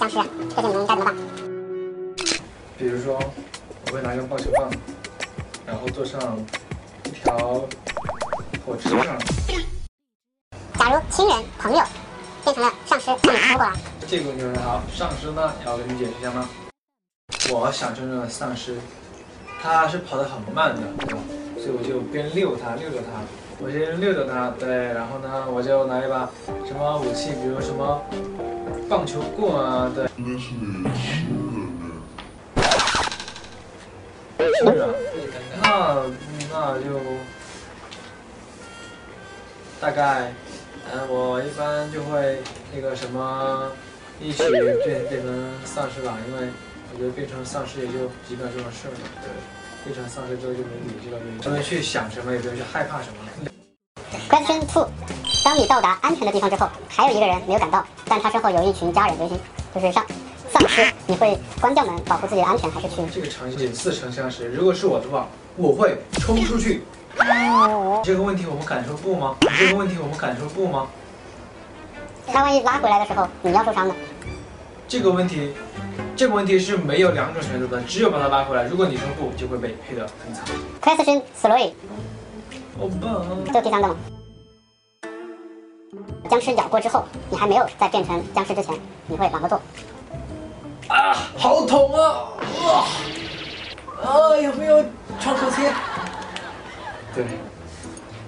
僵尸啊，这些你们该怎么办？比如说，我会拿根棒球棒，然后坐上一条火车上。假如亲人、朋友变成了丧尸向你冲过来，这个问题很好，丧尸呢，要跟你解释一下吗？我想象中的丧尸，它是跑得很慢的，对吧？所以我就边遛它，遛着它，我先遛着它，对，然后呢，我就拿一把什么武器，比如什么棒球棍啊，对。是啊，那那就大概，嗯，我一般就会那个什么，一起变变成丧尸了，因为我觉得变成丧尸也就几秒钟的事儿嘛。对，变成丧尸之后就没理智了，也不用去想什么，也不用去害怕什么。Question two：当你到达安全的地方之后，还有一个人没有赶到，但他身后有一群家人，就是就是上丧尸，你会关掉门保护自己的安全，还是去？这个场景似曾相识，如果是我的话，我会冲出去。这个问题我们敢说不吗？这个问题我们敢说不吗？那万一拉回来的时候你要受伤呢？这个问题，这个问题是没有两种选择的，只有把它拉回来。如果你说不，就会被黑的很惨。Question three，欧巴，这第三个吗？僵尸咬过之后，你还没有在变成僵尸之前，你会往后做。啊，好痛啊！啊，啊，有没有创可贴？对，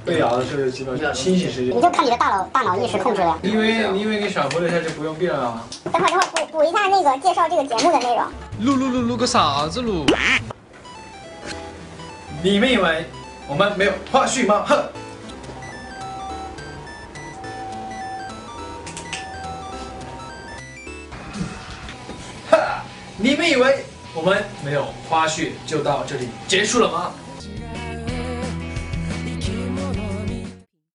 被咬的时候有几秒钟清醒时间你。就看你的大脑大脑意识控制了呀。因为因为你闪回了一下就不用变了啊。等会儿等会儿补补一下那个介绍这个节目的内容。录录录录个啥子录？你们以为我们没有花絮吗？哼！你们以为我们没有花絮就到这里结束了吗？